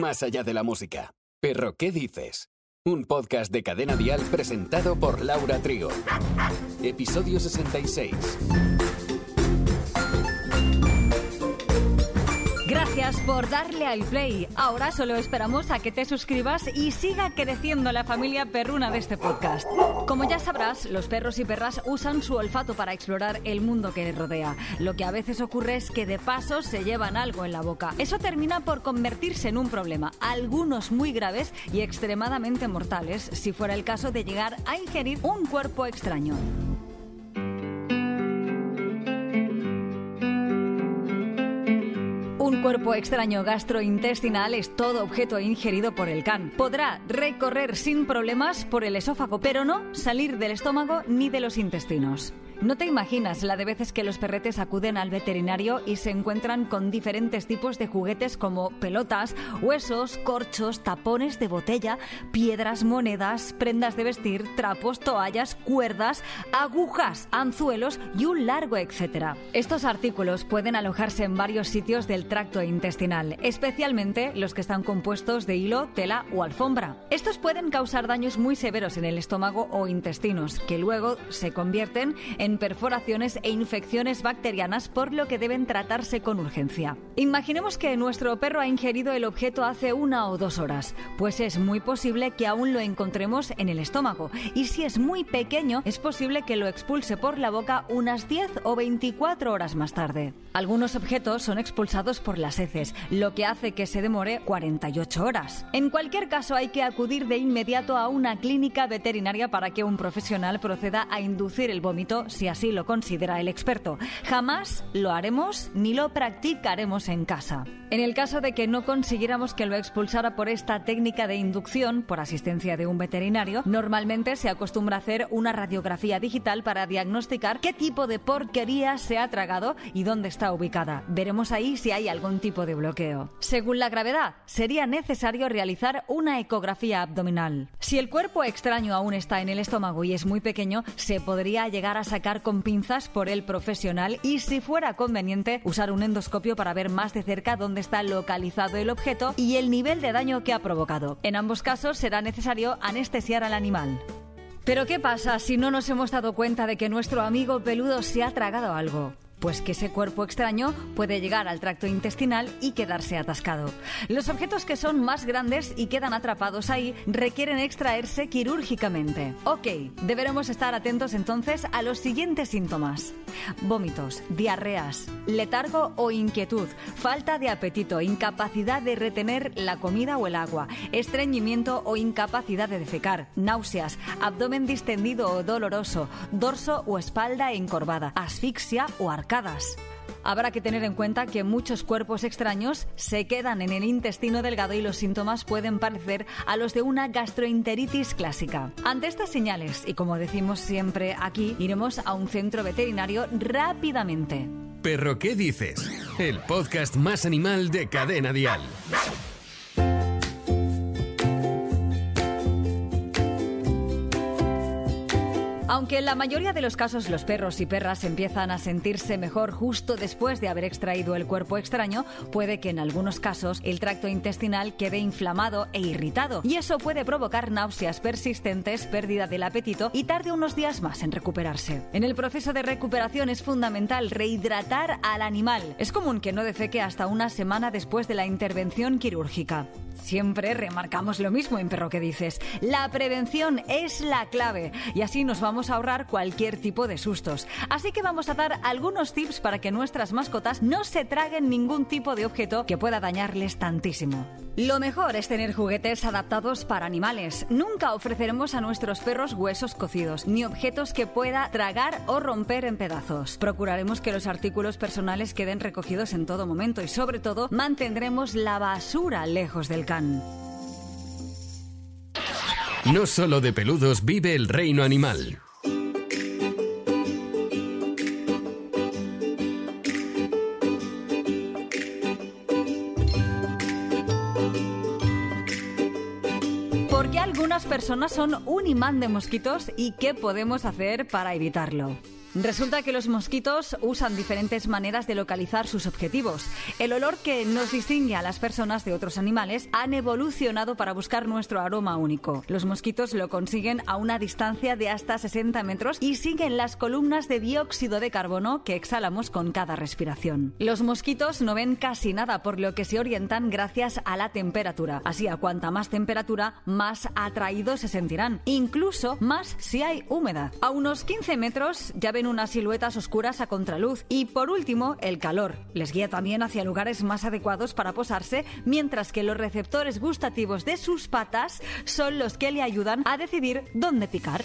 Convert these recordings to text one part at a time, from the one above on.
más allá de la música. Pero, ¿qué dices? Un podcast de Cadena Dial presentado por Laura Trigo. Episodio 66. Por darle al play. Ahora solo esperamos a que te suscribas y siga creciendo la familia perruna de este podcast. Como ya sabrás, los perros y perras usan su olfato para explorar el mundo que les rodea. Lo que a veces ocurre es que de paso se llevan algo en la boca. Eso termina por convertirse en un problema, algunos muy graves y extremadamente mortales, si fuera el caso de llegar a ingerir un cuerpo extraño. Un cuerpo extraño gastrointestinal es todo objeto ingerido por el can. Podrá recorrer sin problemas por el esófago, pero no salir del estómago ni de los intestinos. No te imaginas la de veces que los perretes acuden al veterinario y se encuentran con diferentes tipos de juguetes como pelotas, huesos, corchos, tapones de botella, piedras, monedas, prendas de vestir, trapos, toallas, cuerdas, agujas, anzuelos y un largo etcétera. Estos artículos pueden alojarse en varios sitios del tracto intestinal, especialmente los que están compuestos de hilo, tela o alfombra. Estos pueden causar daños muy severos en el estómago o intestinos, que luego se convierten en en perforaciones e infecciones bacterianas, por lo que deben tratarse con urgencia. Imaginemos que nuestro perro ha ingerido el objeto hace una o dos horas, pues es muy posible que aún lo encontremos en el estómago, y si es muy pequeño, es posible que lo expulse por la boca unas 10 o 24 horas más tarde. Algunos objetos son expulsados por las heces, lo que hace que se demore 48 horas. En cualquier caso, hay que acudir de inmediato a una clínica veterinaria para que un profesional proceda a inducir el vómito si así lo considera el experto. Jamás lo haremos ni lo practicaremos en casa. En el caso de que no consiguiéramos que lo expulsara por esta técnica de inducción, por asistencia de un veterinario, normalmente se acostumbra a hacer una radiografía digital para diagnosticar qué tipo de porquería se ha tragado y dónde está ubicada. Veremos ahí si hay algún tipo de bloqueo. Según la gravedad, sería necesario realizar una ecografía abdominal. Si el cuerpo extraño aún está en el estómago y es muy pequeño, se podría llegar a sacar con pinzas por el profesional y, si fuera conveniente, usar un endoscopio para ver más de cerca dónde está localizado el objeto y el nivel de daño que ha provocado. En ambos casos será necesario anestesiar al animal. Pero ¿qué pasa si no nos hemos dado cuenta de que nuestro amigo peludo se ha tragado algo? Pues que ese cuerpo extraño puede llegar al tracto intestinal y quedarse atascado. Los objetos que son más grandes y quedan atrapados ahí requieren extraerse quirúrgicamente. Ok, deberemos estar atentos entonces a los siguientes síntomas. Vómitos, diarreas, letargo o inquietud, falta de apetito, incapacidad de retener la comida o el agua, estreñimiento o incapacidad de defecar, náuseas, abdomen distendido o doloroso, dorso o espalda encorvada, asfixia o Habrá que tener en cuenta que muchos cuerpos extraños se quedan en el intestino delgado y los síntomas pueden parecer a los de una gastroenteritis clásica. Ante estas señales, y como decimos siempre aquí, iremos a un centro veterinario rápidamente. Perro, ¿qué dices? El podcast más animal de Cadena Dial. Aunque en la mayoría de los casos los perros y perras empiezan a sentirse mejor justo después de haber extraído el cuerpo extraño, puede que en algunos casos el tracto intestinal quede inflamado e irritado y eso puede provocar náuseas persistentes, pérdida del apetito y tarde unos días más en recuperarse. En el proceso de recuperación es fundamental rehidratar al animal. Es común que no defeque hasta una semana después de la intervención quirúrgica. Siempre remarcamos lo mismo en Perro que dices. La prevención es la clave y así nos vamos a ahorrar cualquier tipo de sustos. Así que vamos a dar algunos tips para que nuestras mascotas no se traguen ningún tipo de objeto que pueda dañarles tantísimo. Lo mejor es tener juguetes adaptados para animales. Nunca ofreceremos a nuestros perros huesos cocidos, ni objetos que pueda tragar o romper en pedazos. Procuraremos que los artículos personales queden recogidos en todo momento y sobre todo mantendremos la basura lejos del can. No solo de peludos vive el reino animal. Algunas personas son un imán de mosquitos y qué podemos hacer para evitarlo? Resulta que los mosquitos usan diferentes maneras de localizar sus objetivos. El olor que nos distingue a las personas de otros animales han evolucionado para buscar nuestro aroma único. Los mosquitos lo consiguen a una distancia de hasta 60 metros y siguen las columnas de dióxido de carbono que exhalamos con cada respiración. Los mosquitos no ven casi nada, por lo que se orientan gracias a la temperatura. Así, a cuanta más temperatura, más atraídos se sentirán, incluso más si hay húmeda. A unos 15 metros ya ven unas siluetas oscuras a contraluz. Y por último, el calor. Les guía también hacia lugares más adecuados para posarse, mientras que los receptores gustativos de sus patas son los que le ayudan a decidir dónde picar.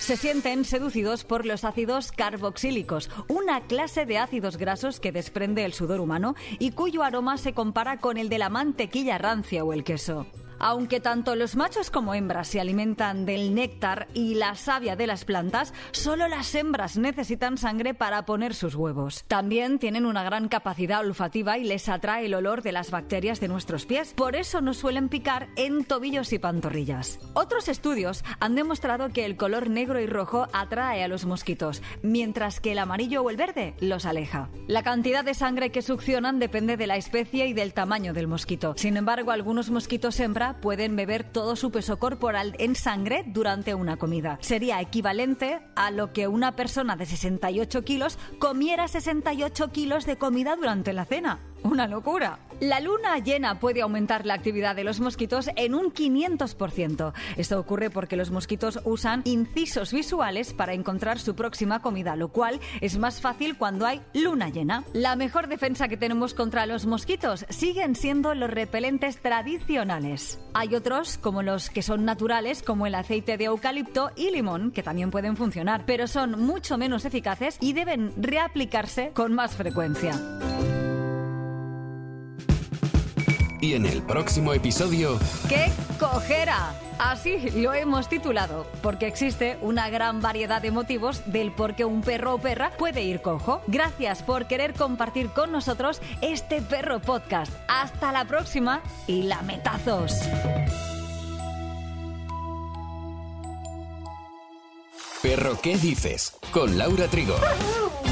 Se sienten seducidos por los ácidos carboxílicos, una clase de ácidos grasos que desprende el sudor humano y cuyo aroma se compara con el de la mantequilla rancia o el queso. Aunque tanto los machos como hembras se alimentan del néctar y la savia de las plantas, solo las hembras necesitan sangre para poner sus huevos. También tienen una gran capacidad olfativa y les atrae el olor de las bacterias de nuestros pies. Por eso nos suelen picar en tobillos y pantorrillas. Otros estudios han demostrado que el color negro y rojo atrae a los mosquitos, mientras que el amarillo o el verde los aleja. La cantidad de sangre que succionan depende de la especie y del tamaño del mosquito. Sin embargo, algunos mosquitos hembra pueden beber todo su peso corporal en sangre durante una comida. Sería equivalente a lo que una persona de 68 kilos comiera 68 kilos de comida durante la cena. Una locura. La luna llena puede aumentar la actividad de los mosquitos en un 500%. Esto ocurre porque los mosquitos usan incisos visuales para encontrar su próxima comida, lo cual es más fácil cuando hay luna llena. La mejor defensa que tenemos contra los mosquitos siguen siendo los repelentes tradicionales. Hay otros, como los que son naturales, como el aceite de eucalipto y limón, que también pueden funcionar, pero son mucho menos eficaces y deben reaplicarse con más frecuencia. Y en el próximo episodio... ¡Qué cojera! Así lo hemos titulado, porque existe una gran variedad de motivos del por qué un perro o perra puede ir cojo. Gracias por querer compartir con nosotros este perro podcast. Hasta la próxima y lametazos. Perro, ¿qué dices? Con Laura Trigo.